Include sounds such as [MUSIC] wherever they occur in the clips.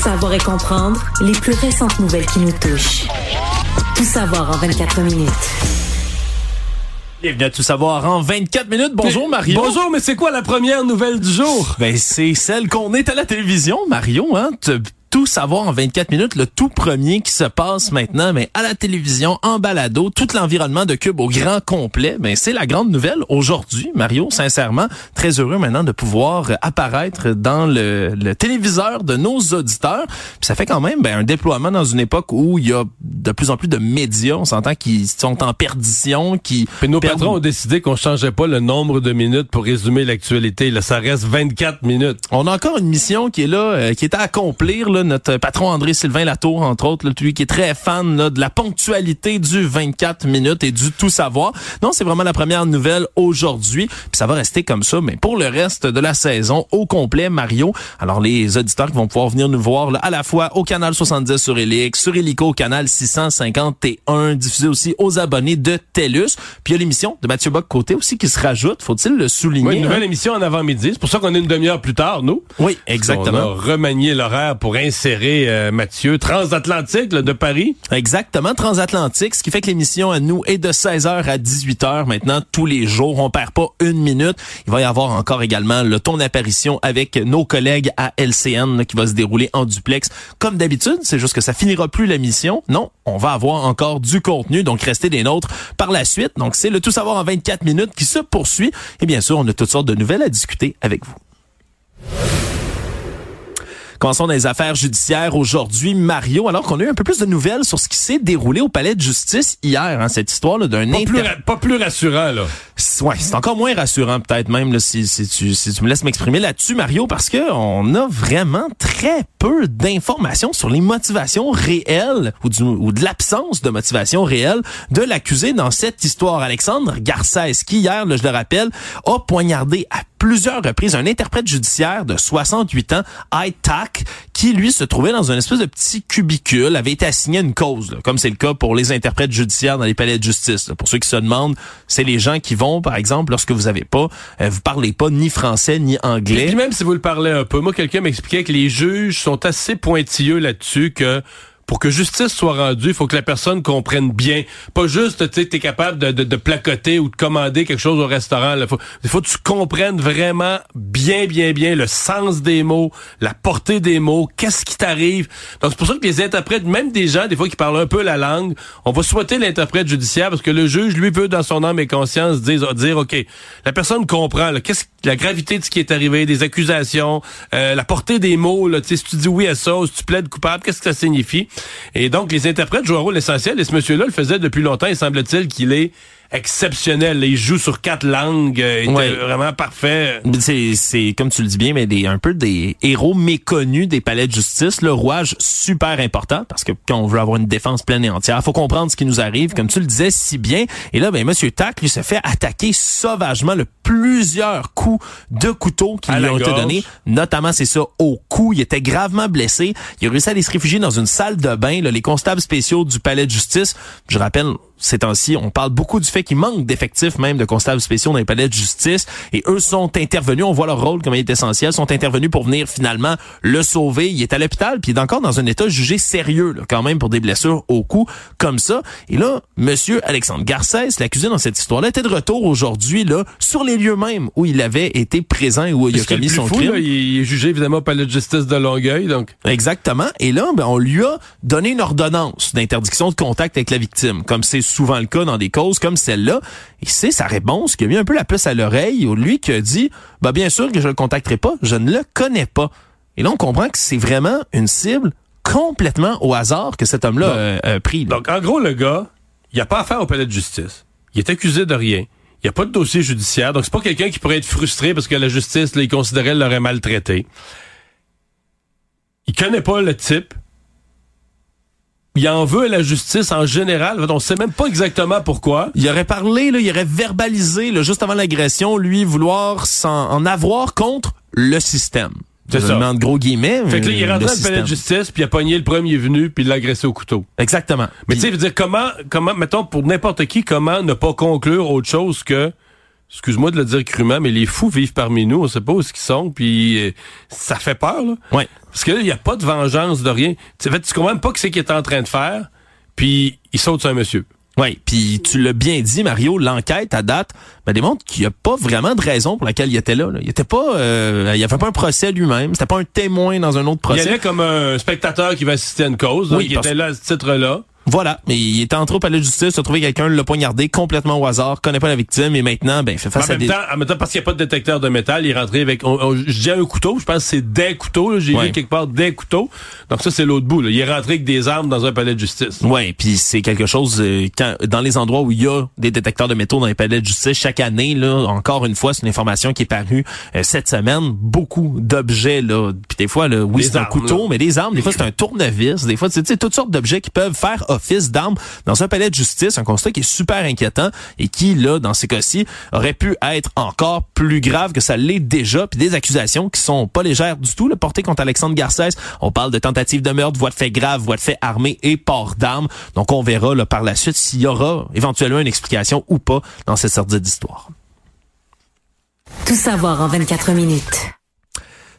savoir et comprendre les plus récentes nouvelles qui nous touchent. Tout savoir en 24 minutes. Bienvenue à Tout savoir en 24 minutes. Bonjour Mario. Bonjour, mais c'est quoi la première nouvelle du jour? Ben c'est celle qu'on est à la télévision, Mario. Hein? Tout savoir en 24 minutes, le tout premier qui se passe maintenant, mais à la télévision, en balado, tout l'environnement de Cube au grand complet. Ben, c'est la grande nouvelle aujourd'hui, Mario, sincèrement. Très heureux maintenant de pouvoir apparaître dans le, le téléviseur de nos auditeurs. Puis ça fait quand même ben, un déploiement dans une époque où il y a de plus en plus de médias, on s'entend, qui sont en perdition, qui... Puis nos patrons ont décidé qu'on changeait pas le nombre de minutes pour résumer l'actualité. Là, ça reste 24 minutes. On a encore une mission qui est là, euh, qui est à accomplir, là, notre patron André Sylvain Latour, entre autres, là, lui qui est très fan là, de la ponctualité du 24 minutes et du tout savoir. Non, c'est vraiment la première nouvelle aujourd'hui, puis ça va rester comme ça, mais pour le reste de la saison, au complet, Mario. Alors, les auditeurs qui vont pouvoir venir nous voir là, à la fois au canal 70 sur Elix, sur Helico au canal 651, diffusé aussi aux abonnés de TELUS. Puis il y a l'émission de Mathieu Bock-Côté aussi qui se rajoute, faut-il le souligner. Oui, une nouvelle hein? émission en avant-midi. C'est pour ça qu'on est une demi-heure plus tard, nous. Oui, exactement. On a remanié l'horaire pour insérer euh, Mathieu transatlantique de Paris? Exactement, transatlantique, ce qui fait que l'émission à nous est de 16h à 18h maintenant tous les jours. On perd pas une minute. Il va y avoir encore également le ton d'apparition avec nos collègues à LCN qui va se dérouler en duplex comme d'habitude. C'est juste que ça finira plus la mission. Non, on va avoir encore du contenu, donc restez des nôtres par la suite. Donc c'est le tout savoir en 24 minutes qui se poursuit. Et bien sûr, on a toutes sortes de nouvelles à discuter avec vous. Commençons dans les affaires judiciaires aujourd'hui. Mario, alors qu'on a eu un peu plus de nouvelles sur ce qui s'est déroulé au palais de justice hier, hein, cette histoire d'un pas, plus pas plus rassurant là. Ouais, c'est encore moins rassurant peut-être même là, si, si, tu, si tu me laisses m'exprimer là-dessus, Mario, parce que on a vraiment très peu d'informations sur les motivations réelles ou, du, ou de l'absence de motivation réelle de l'accusé dans cette histoire. Alexandre Garcès, qui hier, là, je le rappelle, a poignardé à plusieurs reprises un interprète judiciaire de 68 ans, ITAC, qui lui se trouvait dans une espèce de petit cubicule, avait été assigné une cause, comme c'est le cas pour les interprètes judiciaires dans les palais de justice. Pour ceux qui se demandent, c'est les gens qui vont, par exemple, lorsque vous avez pas, euh, vous parlez pas ni français ni anglais. Et même si vous le parlez un peu, moi quelqu'un m'expliquait que les juges sont assez pointilleux là-dessus que pour que justice soit rendue, il faut que la personne comprenne bien. Pas juste, tu es capable de, de, de, placoter ou de commander quelque chose au restaurant. Il faut, faut que tu comprennes vraiment bien, bien, bien le sens des mots, la portée des mots, qu'est-ce qui t'arrive. Donc, c'est pour ça que les interprètes, même des gens, des fois, qui parlent un peu la langue, on va souhaiter l'interprète judiciaire parce que le juge, lui, veut, dans son âme et conscience, dire, dire OK, la personne comprend, qu'est-ce la gravité de ce qui est arrivé, des accusations, euh, la portée des mots, là, si tu dis oui à ça, si tu plaides coupable, qu'est-ce que ça signifie? Et donc, les interprètes jouent un rôle essentiel, et ce monsieur-là le faisait depuis longtemps, il semble-t-il qu'il est exceptionnel. Il joue sur quatre langues, euh, il était vraiment parfait. C'est, c'est comme tu le dis bien, mais des un peu des héros méconnus des palais de justice. Le rouage super important parce que quand on veut avoir une défense pleine et entière, faut comprendre ce qui nous arrive, comme tu le disais si bien. Et là, ben Monsieur Tac lui se fait attaquer sauvagement le plusieurs coups de couteau qui lui ont été donnés. Notamment, c'est ça, au cou. Il était gravement blessé. Il a réussi à aller se réfugier dans une salle de bain. Là, les constables spéciaux du palais de justice, je rappelle, ces temps-ci, on parle beaucoup du fait qu'il manque d'effectifs même de constables spéciaux dans les palais de justice et eux sont intervenus, on voit leur rôle comme il est essentiel, sont intervenus pour venir finalement le sauver. Il est à l'hôpital puis il est encore dans un état jugé sérieux là, quand même pour des blessures au cou comme ça. Et là, monsieur Alexandre Garcès, l'accusé dans cette histoire-là, était de retour aujourd'hui là sur les lieux même où il avait été présent et où il a commis son crime. il est jugé évidemment au palais de justice de Longueuil donc. Exactement. Et là, ben, on lui a donné une ordonnance d'interdiction de contact avec la victime comme c'est souvent le cas dans des causes comme celle-là. Et c'est sa réponse qui a mis un peu la puce à l'oreille, ou lui qui a dit, bah bien sûr que je le contacterai pas, je ne le connais pas. Et là, on comprend que c'est vraiment une cible complètement au hasard que cet homme-là a pris. Donc, en gros, le gars, il n'y a pas affaire au palais de justice. Il est accusé de rien. Il n'y a pas de dossier judiciaire. Donc, c'est pas quelqu'un qui pourrait être frustré parce que la justice, là, il considérait l'aurait maltraité. Il connaît pas le type il en veut à la justice en général. On sait même pas exactement pourquoi. Il aurait parlé, là, il aurait verbalisé là, juste avant l'agression, lui vouloir s'en en avoir contre le système. C'est ça. de gros guillemets. Fait que là, il est rentré dans le palais de justice, puis il a pogné le premier venu, puis il l'a agressé au couteau. Exactement. Mais tu sais, dire comment, comment, mettons pour n'importe qui, comment ne pas conclure autre chose que excuse-moi de le dire crûment, mais les fous vivent parmi nous, on sait pas où ils sont, puis euh, ça fait peur, là. Ouais. Parce que là, il n'y a pas de vengeance de rien. Tu fait, tu comprends même pas ce qu'il est en train de faire, puis il saute sur un monsieur. Oui, puis tu l'as bien dit, Mario, l'enquête à date ben, démontre qu'il n'y a pas vraiment de raison pour laquelle il était là. Il était pas, euh, il avait pas un procès lui-même, c'était pas un témoin dans un autre procès. Il allait comme un spectateur qui va assister à une cause, oui, il était là à ce titre-là. Voilà, mais il était entré au palais de justice, a trouvé quelqu'un, l'a poignardé complètement au hasard, connaît pas la victime et maintenant, ben, il fait face en à même des... Temps, en même temps, parce qu'il n'y a pas de détecteur de métal, il est rentré avec, je dis un couteau, je pense que c'est des couteaux, j'ai vu quelque part des couteaux. Donc ça, c'est l'autre bout, là. Il est rentré avec des armes dans un palais de justice. Ouais, puis c'est quelque chose, euh, quand, dans les endroits où il y a des détecteurs de métaux dans les palais de justice, chaque année, là, encore une fois, c'est une information qui est parue euh, cette semaine, beaucoup d'objets, là, puis des fois, là, oui, c'est un couteau, mais des armes, des fois, c'est un tournevis, des fois, c'est toutes sortes d'objets qui peuvent faire office d'armes dans un palais de justice, un constat qui est super inquiétant et qui, là, dans ces cas-ci, aurait pu être encore plus grave que ça l'est déjà, puis des accusations qui sont pas légères du tout, le porté contre Alexandre Garcès. On parle de tentative de meurtre, voie de fait grave, voie de fait armé et port d'armes. Donc, on verra là, par la suite s'il y aura éventuellement une explication ou pas dans cette sorte d'histoire. Tout savoir en 24 minutes.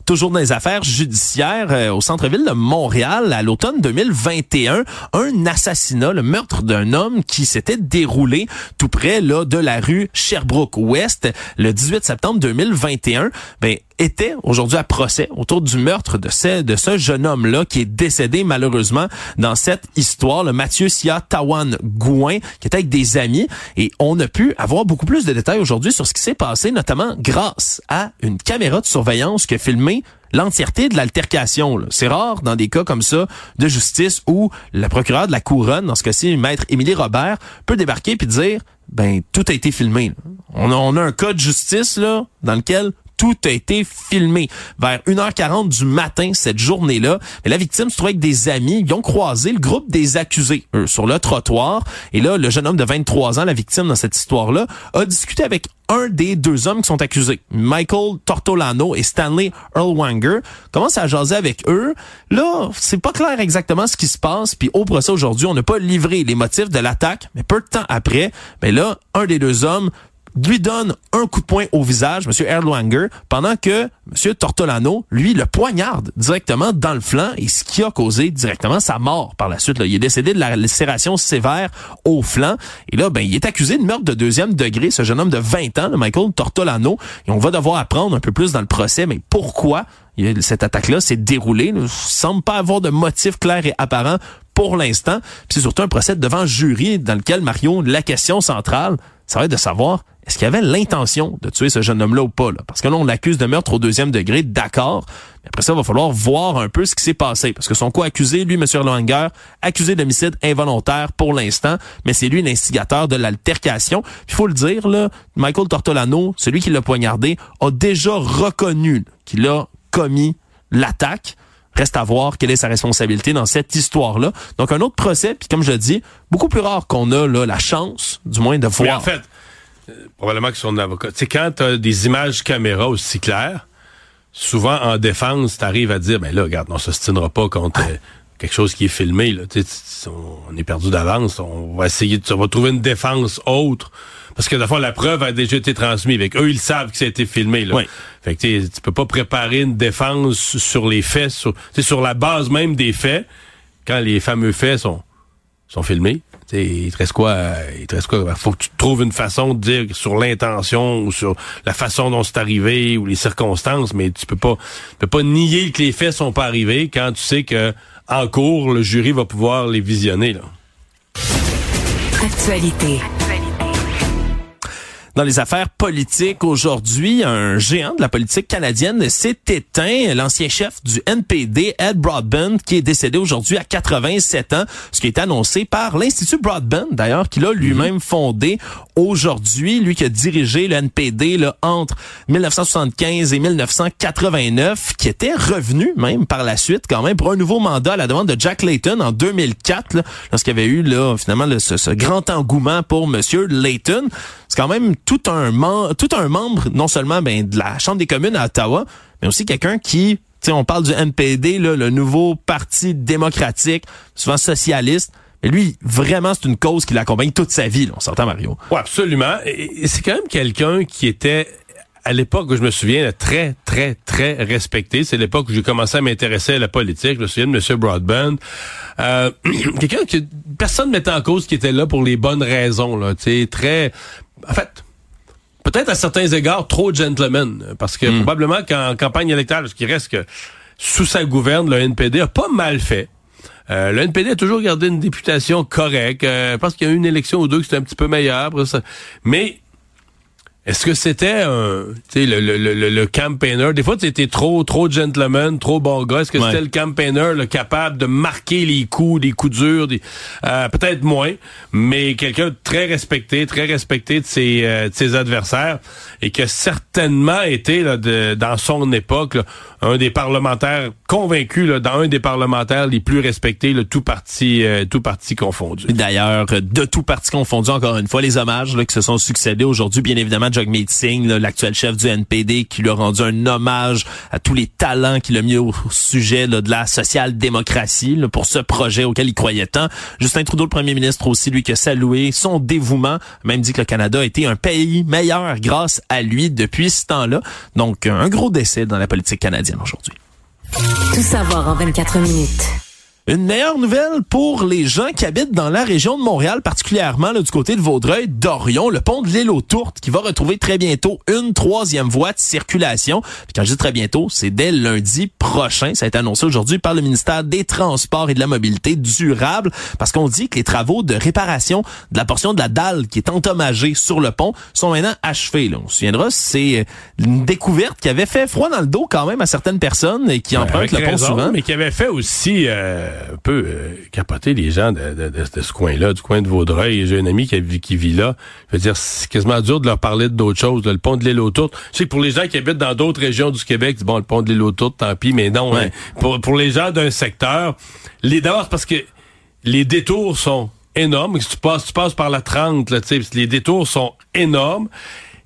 Toujours dans les affaires judiciaires euh, au centre-ville de Montréal à l'automne 2021, un assassinat, le meurtre d'un homme qui s'était déroulé tout près là de la rue Sherbrooke Ouest le 18 septembre 2021. Ben était aujourd'hui à procès autour du meurtre de ce, de ce jeune homme-là qui est décédé malheureusement dans cette histoire, le Mathieu Sia Tawan Gouin, qui était avec des amis. Et on a pu avoir beaucoup plus de détails aujourd'hui sur ce qui s'est passé, notamment grâce à une caméra de surveillance qui a filmé l'entièreté de l'altercation. C'est rare dans des cas comme ça de justice où le procureur de la couronne, dans ce cas-ci, maître Émilie Robert, peut débarquer puis dire ben tout a été filmé. On a, on a un cas de justice là dans lequel tout a été filmé. Vers 1h40 du matin, cette journée-là, la victime se trouvait avec des amis. Ils ont croisé le groupe des accusés eux, sur le trottoir. Et là, le jeune homme de 23 ans, la victime dans cette histoire-là, a discuté avec un des deux hommes qui sont accusés, Michael Tortolano et Stanley Earlwanger, commence à jaser avec eux. Là, c'est pas clair exactement ce qui se passe, puis au procès aujourd'hui, on n'a pas livré les motifs de l'attaque, mais peu de temps après, ben là, un des deux hommes lui donne un coup de poing au visage, M. Erlanger, pendant que M. Tortolano, lui, le poignarde directement dans le flanc et ce qui a causé directement sa mort par la suite. Là. Il est décédé de la lacération sévère au flanc. Et là, ben, il est accusé de meurtre de deuxième degré, ce jeune homme de 20 ans, le Michael Tortolano. Et on va devoir apprendre un peu plus dans le procès, mais pourquoi cette attaque-là s'est déroulée. Il ne semble pas avoir de motif clair et apparent pour l'instant. C'est surtout un procès devant jury dans lequel, Mario, la question centrale, ça va être de savoir est-ce qu'il avait l'intention de tuer ce jeune homme-là ou pas? Là? Parce que là, on l'accuse de meurtre au deuxième degré, d'accord. Mais après ça, il va falloir voir un peu ce qui s'est passé. Parce que son co-accusé, lui, M. Langer, accusé d'homicide involontaire pour l'instant, mais c'est lui l'instigateur de l'altercation. Il faut le dire, là, Michael Tortolano, celui qui l'a poignardé, a déjà reconnu qu'il a commis l'attaque. Reste à voir quelle est sa responsabilité dans cette histoire-là. Donc, un autre procès, puis comme je dis, beaucoup plus rare qu'on a là, la chance, du moins, de voir. Mais en fait, euh, probablement que son avocat. Tu sais, quand tu as des images caméra aussi claires, souvent en défense, tu arrives à dire, ben là, regarde, on s'ostinera pas contre euh, quelque chose qui est filmé. Là. on est perdu d'avance. On va essayer, de, on va trouver une défense autre. Parce que, fois, la preuve a déjà été transmise. Avec eux, ils savent que ça a été filmé. Là. Fait que tu peux pas préparer une défense sur les faits, sur, sur la base même des faits, quand les fameux faits sont, sont filmés il te reste quoi? Il te reste quoi? Faut que tu trouves une façon de dire sur l'intention ou sur la façon dont c'est arrivé ou les circonstances, mais tu peux pas, tu peux pas nier que les faits sont pas arrivés quand tu sais que en cours, le jury va pouvoir les visionner, là. Actualité. Dans les affaires politiques aujourd'hui, un géant de la politique canadienne s'est éteint, l'ancien chef du NPD, Ed Broadbent, qui est décédé aujourd'hui à 87 ans, ce qui est annoncé par l'Institut Broadbent, d'ailleurs, qu'il a lui-même fondé aujourd'hui, lui qui a dirigé le NPD là, entre 1975 et 1989, qui était revenu même par la suite quand même pour un nouveau mandat à la demande de Jack Layton en 2004, lorsqu'il y avait eu là, finalement ce, ce grand engouement pour Monsieur Layton. C'est quand même tout un, tout un membre, non seulement ben, de la Chambre des communes à Ottawa, mais aussi quelqu'un qui, tu on parle du NPD, là, le nouveau parti démocratique, souvent socialiste, Et lui, vraiment, c'est une cause qui l'accompagne toute sa vie, là, on s'entend, Mario. Oui, absolument. C'est quand même quelqu'un qui était à l'époque où je me souviens, très, très, très respecté. C'est l'époque où j'ai commencé à m'intéresser à la politique. Je me souviens de M. Broadband. Euh, [CLEARS THROAT] quelqu'un que personne ne mettait en cause qui était là pour les bonnes raisons. Là, très... En fait, peut-être à certains égards, trop gentleman. Parce que hmm. probablement qu'en campagne électorale, ce qui reste que sous sa gouverne, le NPD a pas mal fait. Euh, le NPD a toujours gardé une députation correcte. Euh, je pense qu'il y a eu une élection ou deux qui c'était un petit peu meilleure. Mais est-ce que c'était un, tu sais, le, le, le, le, campaigner? Des fois, tu étais trop, trop gentleman, trop bon gars. Est-ce que c'était le campaigner, le capable de marquer les coups, des coups durs, des, euh, peut-être moins, mais quelqu'un de très respecté, très respecté de ses, euh, de ses adversaires et qui a certainement été là, de, dans son époque un des parlementaires convaincus, là, dans un des parlementaires les plus respectés, le tout parti, euh, tout parti confondu. D'ailleurs, de tout parti confondu, encore une fois, les hommages là, qui se sont succédés aujourd'hui, bien évidemment, Jagmeet Singh, l'actuel chef du NPD, qui lui a rendu un hommage à tous les talents qu'il a mis au sujet de la social-démocratie pour ce projet auquel il croyait tant. Justin Trudeau, le premier ministre aussi, lui, qui a salué son dévouement, même dit que le Canada a été un pays meilleur grâce à lui depuis ce temps-là. Donc, un gros décès dans la politique canadienne aujourd'hui. Tout savoir en 24 minutes. Une meilleure nouvelle pour les gens qui habitent dans la région de Montréal, particulièrement là, du côté de Vaudreuil, d'Orion, le pont de l'île aux Tourtes, qui va retrouver très bientôt une troisième voie de circulation. Puis quand je dis très bientôt, c'est dès lundi prochain. Ça a été annoncé aujourd'hui par le ministère des Transports et de la Mobilité durable, parce qu'on dit que les travaux de réparation de la portion de la dalle qui est endommagée sur le pont sont maintenant achevés. Là. On se souviendra, c'est une découverte qui avait fait froid dans le dos quand même à certaines personnes et qui empruntent le pont souvent. Mais qui avait fait aussi... Euh un peu euh, capoter les gens de, de, de, ce coin-là, du coin de Vaudreuil. J'ai un ami qui, qui vit là. Je veux dire, c'est quasiment dur de leur parler d'autres choses. le pont de l'île aux Tourtes. Je sais que pour les gens qui habitent dans d'autres régions du Québec, bon, le pont de l'île aux Tourtes, tant pis, mais non. Hein. pour, pour les gens d'un secteur, les d'abord, parce que les détours sont énormes. Si tu passes, tu passes par la 30, là, les détours sont énormes.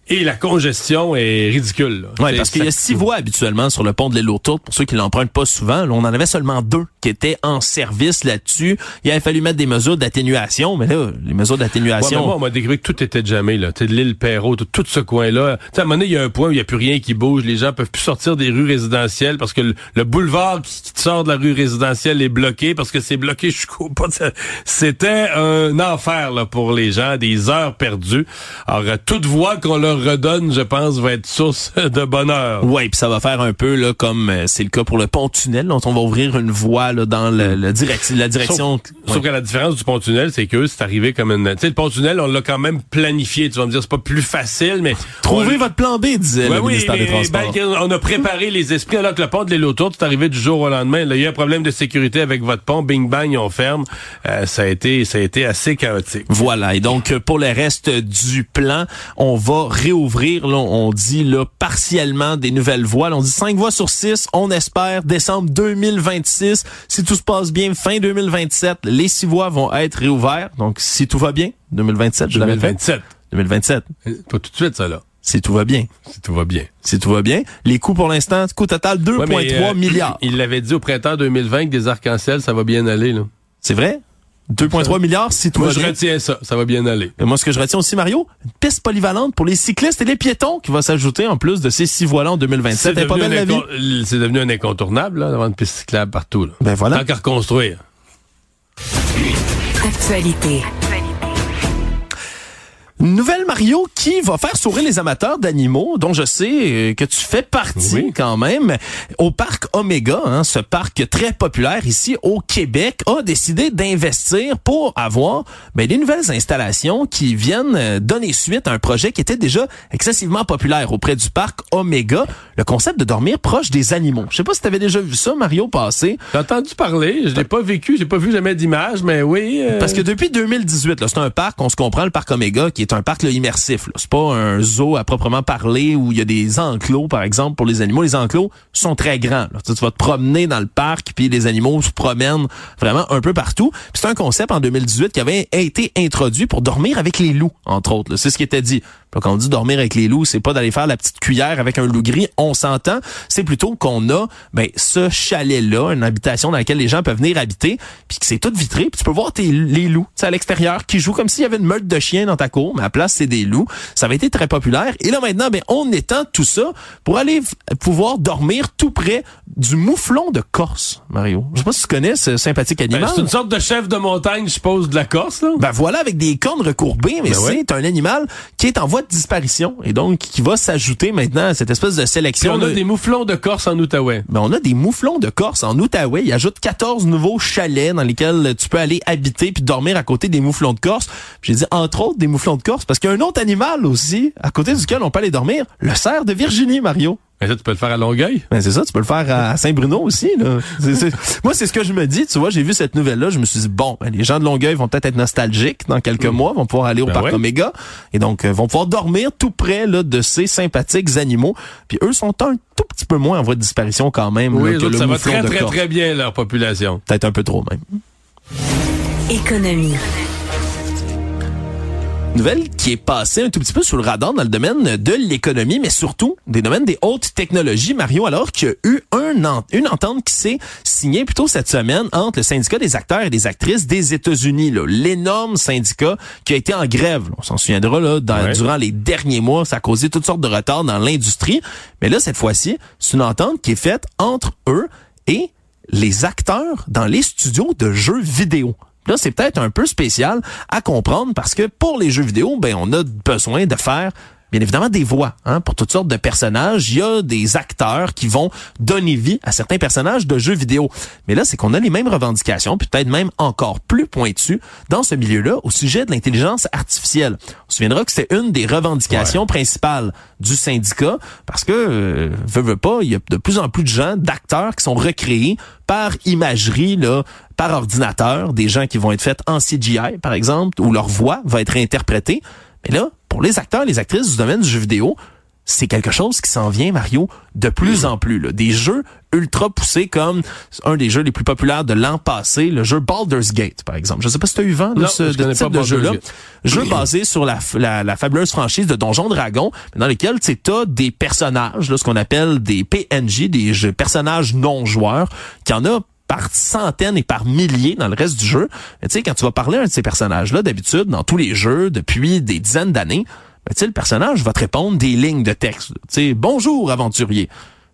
Et la congestion est ridicule. Oui, parce qu'il y a six voies habituellement sur le pont de l'île aux Tourtes, pour ceux qui l'empruntent pas souvent. on en avait seulement deux qui étaient en service là-dessus. Il avait fallu mettre des mesures d'atténuation, mais là, les mesures d'atténuation... moi, on m'a décrit que tout était jamais là. Tu l'île Perrault, tout, ce coin-là. Tu à un moment donné, il y a un point où il n'y a plus rien qui bouge. Les gens peuvent plus sortir des rues résidentielles parce que le, boulevard qui, sort de la rue résidentielle est bloqué parce que c'est bloqué jusqu'au pas. C'était un enfer là, pour les gens, des heures perdues. Alors, toute voie qu'on leur redonne, je pense, va être source de bonheur. Oui, puis ça va faire un peu là comme euh, c'est le cas pour le pont-tunnel, dont on va ouvrir une voie là, dans le, la direction. Sauf, que la différence du pont-tunnel, c'est que c'est arrivé comme une... Tu sais, le pont-tunnel, on l'a quand même planifié. Tu vas me dire, c'est pas plus facile, mais... Trouvez votre plan B, disait le ministère des Transports. Ben, on a préparé les esprits, alors que le pont de l'île autour, c'est arrivé du jour au lendemain. il y a un problème de sécurité avec votre pont, bing bang, on ferme. Euh, ça a été ça a été assez chaotique. Voilà, et donc pour le reste du plan, on va réouvrir, là, on dit là, partiellement des nouvelles voies. on dit cinq voies sur six, on espère décembre 2026. Si tout se passe bien, fin 2027, les six voies vont être réouvertes. Donc, si tout va bien, 2027, je 2027. 2027. Pas tout de suite, ça, là. Si tout va bien. Si tout va bien. Si tout va bien. Les coûts pour l'instant, coût total 2,3 euh, milliards. Il l'avait dit au printemps 2020 que des arcs-en-ciel, ça va bien aller, là. C'est vrai? 2,3 milliards si tout Moi, je retiens ça. Ça va bien aller. Et moi, ce que je retiens aussi, Mario, une piste polyvalente pour les cyclistes et les piétons qui va s'ajouter en plus de ces six voies en 2027. C'est devenu, un incontournable, là, d'avoir une piste cyclable partout. Là. Ben voilà. Tant qu'à reconstruire. Actualité. Nouvelle Mario qui va faire sourire les amateurs d'animaux, dont je sais euh, que tu fais partie quand même, au parc Omega, hein, ce parc très populaire ici au Québec, a décidé d'investir pour avoir ben, des nouvelles installations qui viennent euh, donner suite à un projet qui était déjà excessivement populaire auprès du parc Omega, le concept de dormir proche des animaux. Je sais pas si tu avais déjà vu ça, Mario, passer. J'ai entendu parler, je l'ai pas vécu, j'ai pas vu jamais d'image, mais oui. Euh, Parce que depuis 2018, c'est un parc, on se comprend, le parc Omega, qui est un parc là, immersif. C'est pas un zoo à proprement parler où il y a des enclos, par exemple, pour les animaux. Les enclos sont très grands. Tu, vas te promener dans le parc, puis les animaux se promènent vraiment un peu partout. C'est un concept en 2018 qui avait été introduit pour dormir avec les loups, entre autres. C'est ce qui était dit. Quand on dit dormir avec les loups, c'est pas d'aller faire la petite cuillère avec un loup gris, on s'entend. C'est plutôt qu'on a ben, ce chalet-là, une habitation dans laquelle les gens peuvent venir habiter, puis que c'est tout vitré, puis tu peux voir tes, les loups à l'extérieur qui jouent comme s'il y avait une meute de chiens dans ta cour, mais à la place, c'est des loups. Ça avait été très populaire. Et là, maintenant, ben, on étend tout ça pour aller pouvoir dormir tout près du mouflon de Corse, Mario. Je sais pas si tu connais ce sympathique ben, animal. c'est une sorte de chef de montagne, je suppose, de la Corse, là. Ben voilà, avec des cornes recourbées, mais Ben ouais. c'est un animal qui est en voie de disparition et donc qui va s'ajouter maintenant à cette espèce de Puis sélection. on a de- des mouflons de Corse en Outaouais. Ben, on a des mouflons de Corse en Outaouais. Il ajoute 14 nouveaux chalets dans lesquels tu peux aller habiter puis dormir à côté des mouflons de Corse. J'ai dit entre autres des mouflons de Corse parce qu'il y a un autre animal aussi à côté duquel on peut aller dormir, le cerf de Virginie, Mario. Mais ça, tu peux le faire à Longueuil? Ben c'est ça, tu peux le faire à Saint-Bruno aussi. Là. C'est- c'est- [LAUGHS] Moi, c'est ce que je me dis. Tu vois, j'ai vu cette nouvelle-là, je me suis dit, bon, ben, les gens de Longueuil vont peut-être être nostalgiques dans quelques mois, vont pouvoir aller au Ben parc ouais. Omega, et donc euh, vont pouvoir dormir tout près là, de ces sympathiques animaux. Puis eux sont un tout petit peu moins en voie de disparition quand même Oui, là, que le ça va très, très, très bien, leur population. Peut-être un peu trop même. Économie. Nouvelle qui est passée un tout petit peu sous le radar dans le domaine de l'économie, mais surtout des domaines des hautes technologies, Mario, alors qu'il y a eu un ent- une entente qui s'est signée plutôt cette semaine entre le syndicat des acteurs et des actrices des États-Unis, l'énorme syndicat qui a été en grève. On s'en souviendra là, dans- Ouais. durant les derniers mois, ça a causé toutes sortes de retards dans l'industrie. Mais là, cette fois-ci, c'est une entente qui est faite entre eux et les acteurs dans les studios de jeux vidéo. Là, c'est peut-être un peu spécial à comprendre parce que pour les jeux vidéo, ben, on a besoin de faire Bien évidemment, des voix hein, pour toutes sortes de personnages. Il y a des acteurs qui vont donner vie à certains personnages de jeux vidéo. Mais là, c'est qu'on a les mêmes revendications, peut-être même encore plus pointues dans ce milieu-là au sujet de l'intelligence artificielle. On se souviendra que c'était une des revendications principales du syndicat parce que, euh, veut, veut pas, il y a de plus en plus de gens, d'acteurs qui sont recréés par imagerie, là, par ordinateur, des gens qui vont être faits en CGI, par exemple, où leur voix va être interprétée. Mais là, pour les acteurs, les actrices du domaine du jeu vidéo, c'est quelque chose qui s'en vient, Mario, de plus en plus. Là. Des jeux ultra poussés comme un des jeux les plus populaires de l'an passé, le jeu Baldur's Gate, par exemple. Je sais pas si tu as eu vent de Non, ce de type pas de jeu-là. Jeu basé sur la, la, la fabuleuse franchise de Donjons Dragon, dans lequel tu as des personnages, là, ce qu'on appelle des PNJ, des jeux, personnages non joueurs, qui en a par centaines et par milliers dans le reste du jeu. Tu sais, quand tu vas parler à un de ces personnages-là, d'habitude, dans tous les jeux, depuis des dizaines d'années, ben, tu sais, le personnage va te répondre des lignes de texte. Tu sais, bonjour aventurier.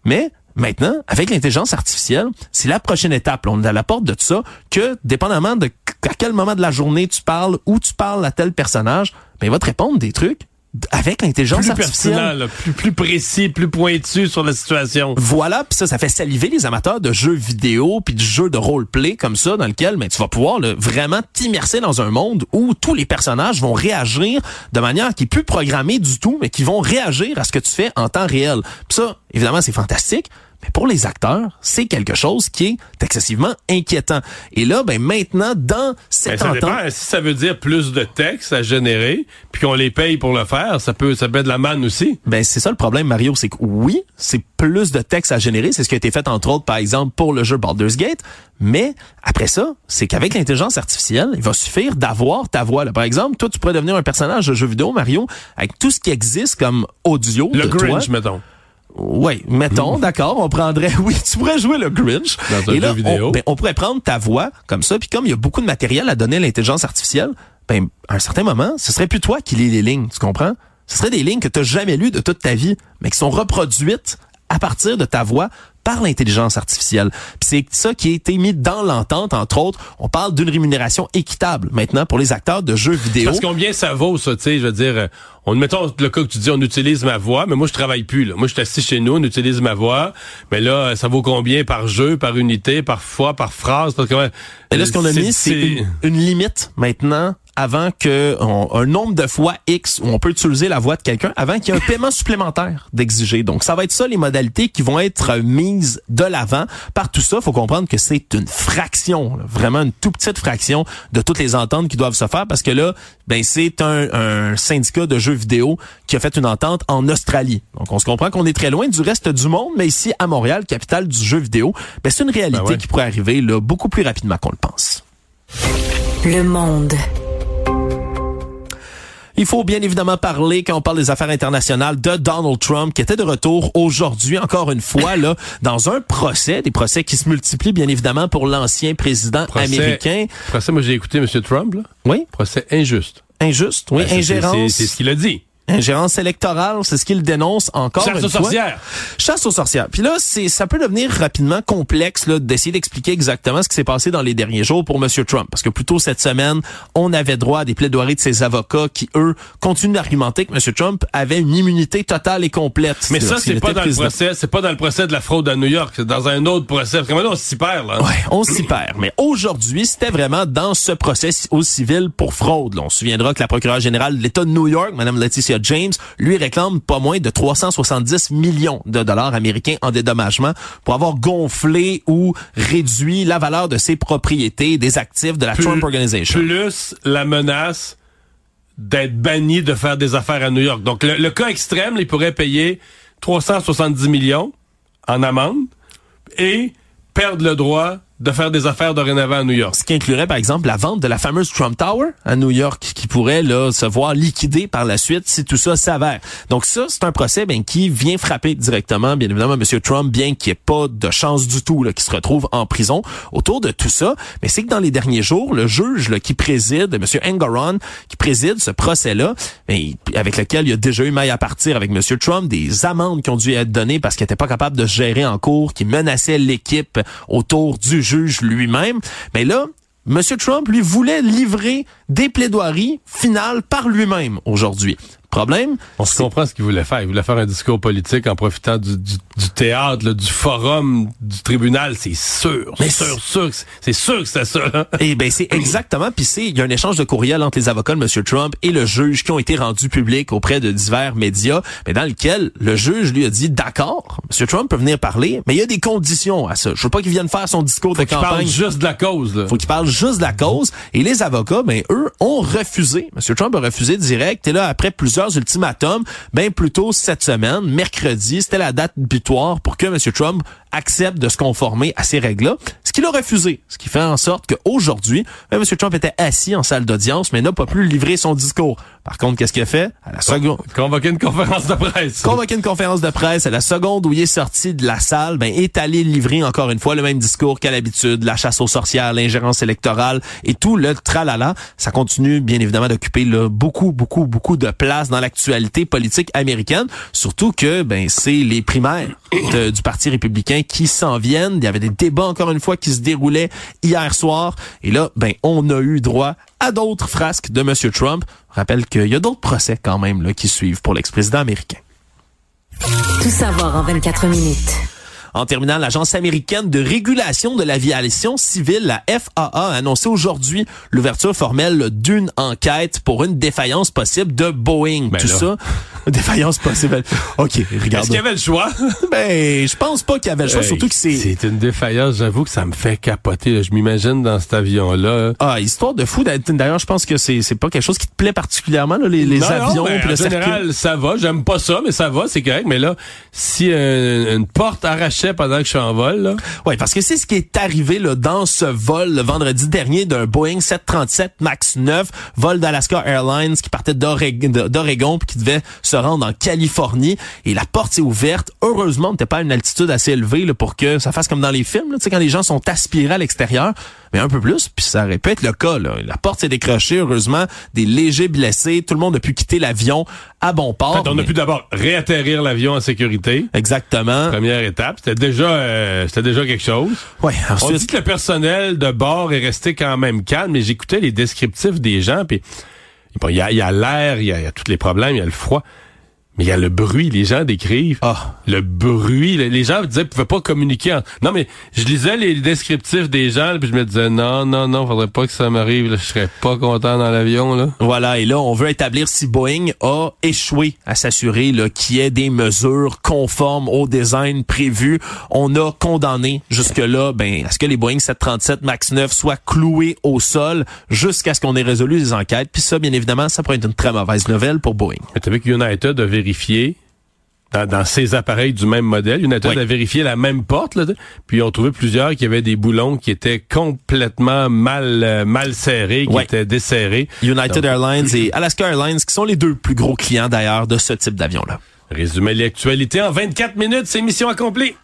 Mais maintenant, avec l'intelligence artificielle, c'est la prochaine étape. On est à la porte de tout ça, que dépendamment de à quel moment de la journée tu parles, où tu parles à tel personnage, ben, il va te répondre des trucs avec l'intelligence Plus artificielle. pertinent, là, plus, plus précis, plus pointu sur la situation. Voilà, puis ça, ça fait saliver les amateurs de jeux vidéo puis de jeux de roleplay comme ça, dans lequel ben, tu vas pouvoir là, vraiment t'immerser dans un monde où tous les personnages vont réagir de manière qui est plus programmée du tout, mais qui vont réagir à ce que tu fais en temps réel. Puis ça, évidemment, c'est fantastique. Mais pour les acteurs, c'est quelque chose qui est excessivement inquiétant. Et là, ben maintenant, dans Ben, cette ça. Si ça veut dire plus de textes à générer, puis qu'on les paye pour le faire, ça peut, ça peut être de la manne aussi. Ben c'est ça le problème Mario, c'est que oui, c'est plus de texte à générer, c'est ce qui a été fait entre autres par exemple pour le jeu Baldur's Gate, mais après ça, c'est qu'avec l'intelligence artificielle, il va suffire d'avoir ta voix. Là. Par exemple, toi tu pourrais devenir un personnage de jeu vidéo Mario avec tout ce qui existe comme audio Le de toi. Grinch, mettons. Oui, mettons, d'accord, on prendrait, [LAUGHS] oui, tu pourrais jouer le Grinch. Dans un Et là, jeu vidéo. On, ben, on pourrait prendre ta voix comme ça, puis comme il y a beaucoup de matériel à donner à l'intelligence artificielle, ben, à un certain moment, ce serait plus toi qui lis les lignes, tu comprends? Ce serait des lignes que tu n'as jamais lues de toute ta vie, mais qui sont reproduites à partir de ta voix par l'intelligence artificielle. Puis c'est ça qui a été mis dans l'entente, entre autres. On parle d'une rémunération équitable maintenant pour les acteurs de jeux vidéo. Parce combien ça vaut, ça, tu sais, je veux dire, on mettons le cas que tu dis, on utilise ma voix, mais moi je travaille plus, là. Moi je suis assis chez nous, on utilise ma voix, mais là, ça vaut combien par jeu, par unité, par fois, par phrase, parce que, Et là, ce qu'on a mis, c'est c'est- une, une limite maintenant avant que on- un nombre de fois X où on peut utiliser la voix de quelqu'un avant qu'il y ait un paiement supplémentaire d'exiger. Donc ça va être ça les modalités qui vont être mises de l'avant par tout ça. Faut comprendre que c'est une fraction, là, vraiment une toute petite fraction de toutes les ententes qui doivent se faire parce que là, ben c'est un, un syndicat de jeux vidéo qui a fait une entente en Australie. Donc on se comprend qu'on est très loin du reste du monde, mais ici à Montréal, capitale du jeu vidéo, ben c'est une réalité Ben ouais. qui pourrait arriver là beaucoup plus rapidement qu'on le pense. Le monde. Il faut bien évidemment parler, quand on parle des affaires internationales, de Donald Trump, qui était de retour aujourd'hui, encore une fois, là, dans un procès, des procès qui se multiplient, bien évidemment, pour l'ancien président américain. Procès, moi, j'ai écouté M. Trump, là. Oui. Procès injuste. Injuste, oui, Ben, ingérence. C'est ce qu'il a dit. Ingérence électorale, c'est ce qu'il dénonce encore Chasse une aux fois. sorcières. Chasse aux sorcières. Puis là, c'est ça peut devenir rapidement complexe là, d'essayer d'expliquer exactement ce qui s'est passé dans les derniers jours pour M. Trump. Parce que plus tôt cette semaine, on avait droit à des plaidoiries de ses avocats qui, eux, continuent d'argumenter que M. Trump avait une immunité totale et complète. Mais ça, c'est pas dans le procès, c'est pas dans le procès de la fraude à New York, c'est dans un autre procès. Parce que maintenant, on s'y perd, là. Ouais, on s'y perd. Mais aujourd'hui, c'était vraiment dans ce procès au civil pour fraude. là. On se souviendra que la procureure générale de l'État de New York, Mme Laetitia James, lui réclame pas moins de 370 millions de dollars américains en dédommagement pour avoir gonflé ou réduit la valeur de ses propriétés, des actifs de la Plus- Trump Organization. Plus la menace d'être banni de faire des affaires à New York. Donc, le, le cas extrême, il pourrait payer 370 millions en amende et perdre le droit de faire des affaires dorénavant à New York. Ce qui inclurait, par exemple, la vente de la fameuse Trump Tower à New York, qui pourrait là, se voir liquidée par la suite si tout ça s'avère. Donc ça, c'est un procès ben, qui vient frapper directement, bien évidemment, M. Trump, bien qu'il n'y ait pas de chance du tout qu'il se retrouve en prison autour de tout ça. Mais c'est que dans les derniers jours, le juge là, qui préside, M. Engoron, qui préside ce procès-là, avec lequel il y a déjà eu maille à partir avec M. Trump, des amendes qui ont dû être données parce qu'il n'était pas capable de gérer en cours, qui menaçait l'équipe autour du juge lui-même. Mais là, M. Trump, lui, voulait livrer des plaidoiries finales par lui-même aujourd'hui. Problème, On se comprend ce qu'il voulait faire. Il voulait faire un discours politique en profitant du, du, du théâtre, là, du forum, du tribunal. C'est sûr. Mais C'est sûr, sûr. que c'est- C'est sûr que c'est ça. là. Eh ben c'est exactement. Puis c'est il y a un échange de courriel entre les avocats de M. Trump et le juge qui ont été rendus publics auprès de divers médias, mais dans lequel le juge lui a dit d'accord, M. Trump peut venir parler, mais il y a des conditions à ça. Je veux pas qu'il vienne faire son discours de Il parle campagne. juste de la cause. Là. faut qu'il parle juste de la cause. Et les avocats, ben eux, ont refusé. M. Trump a refusé direct. Et là, après plusieurs ultimatums, ben plus tôt cette semaine, mercredi, c'était la date butoir pour que M. Trump accepte de se conformer à ces règles-là. Ce qu'il a refusé. Ce qui fait en sorte qu'aujourd'hui, ben, M. Trump était assis en salle d'audience, mais n'a pas pu livrer son discours. Par contre, qu'est-ce qu'il a fait? À la seconde, Convoquer une conférence de presse. convoqué une conférence de presse à la seconde où il est sorti de la salle, ben est allé livrer encore une fois le même discours qu'à l'habitude, la chasse aux sorcières, l'ingérence électorale et tout le tralala. Ça continue bien évidemment d'occuper là, beaucoup, beaucoup, beaucoup de place dans l'actualité politique américaine, surtout que ben c'est les primaires du Parti républicain qui s'en viennent. Il y avait des débats encore une fois qui se déroulaient hier soir et là ben on a eu droit à d'autres frasques de M. Trump. Je rappelle qu'il y a d'autres procès quand même là, qui suivent pour l'ex-président américain. Tout savoir en 24 minutes. En terminant, l'Agence américaine de régulation de l'aviation civile, la FAA, a annoncé aujourd'hui l'ouverture formelle d'une enquête pour une défaillance possible de Boeing. Ben Tout là. ça, [LAUGHS] défaillance possible. OK, regarde. Est-ce qu'il y avait le choix? Ben, je pense pas qu'il y avait le choix, Hey, surtout que c'est... C'est une défaillance, j'avoue que ça me fait capoter. là. Je m'imagine dans cet avion-là. Ah, histoire de fou. D'ailleurs, je pense que c'est c'est pas quelque chose qui te plaît particulièrement, là, les, les Non, non, avions ben, le en général, ça va. J'aime pas ça, mais ça va, c'est correct. Mais là, si euh, une porte pendant que je suis en vol, là, Oui, parce que c'est ce qui est arrivé là, dans ce vol le vendredi dernier d'un Boeing 737 MAX 9, vol d'Alaska Airlines qui partait d'Oregon puis qui devait se rendre en Californie. Et la porte s'est ouverte. Heureusement, on n'était pas à une altitude assez élevée là, pour que ça fasse comme dans les films, sais, quand les gens sont aspirés à l'extérieur, mais un peu plus, puis ça aurait pu être le cas. Là. La porte s'est décrochée, heureusement, des légers blessés, tout le monde a pu quitter l'avion à bon port. en fait, on a pu d'abord réatterrir l'avion en sécurité. Exactement. Première étape, c'était déjà, euh, c'était déjà quelque chose. Ouais, On ensuite, dit que le personnel de bord est resté quand même calme, mais j'écoutais les descriptifs des gens, puis bon, il y a il y a l'air, il y, a il y a tous les problèmes, il y a le froid, mais il y a le bruit. Les gens décrivent Ah. le bruit. Le- Les gens disaient qu'ils pouvaient pas communiquer. en- Non, mais je lisais les descriptifs des gens, puis je me disais non, non, non, faudrait pas que ça m'arrive. là. Je serais pas content dans l'avion là. Voilà, et là, on veut établir si Boeing a échoué à s'assurer là, qu'il y ait des mesures conformes au design prévu. On a condamné jusque-là ben, à ce que les Boeing 737 MAX 9 soient cloués au sol jusqu'à ce qu'on ait résolu les enquêtes. Puis ça, bien évidemment, ça pourrait être une très mauvaise nouvelle pour Boeing. Mais United a vérifié dans, ces appareils du même modèle. United a vérifié la même porte, là, puis ont trouvé plusieurs qui avaient des boulons qui étaient complètement mal euh, mal serrés, qui étaient desserrés. United Airlines et [CLEARS THROAT] Alaska Airlines, qui sont les deux plus gros clients d'ailleurs de ce type d'avion-là. Résumer l'actualité en 24 minutes, c'est mission accomplie.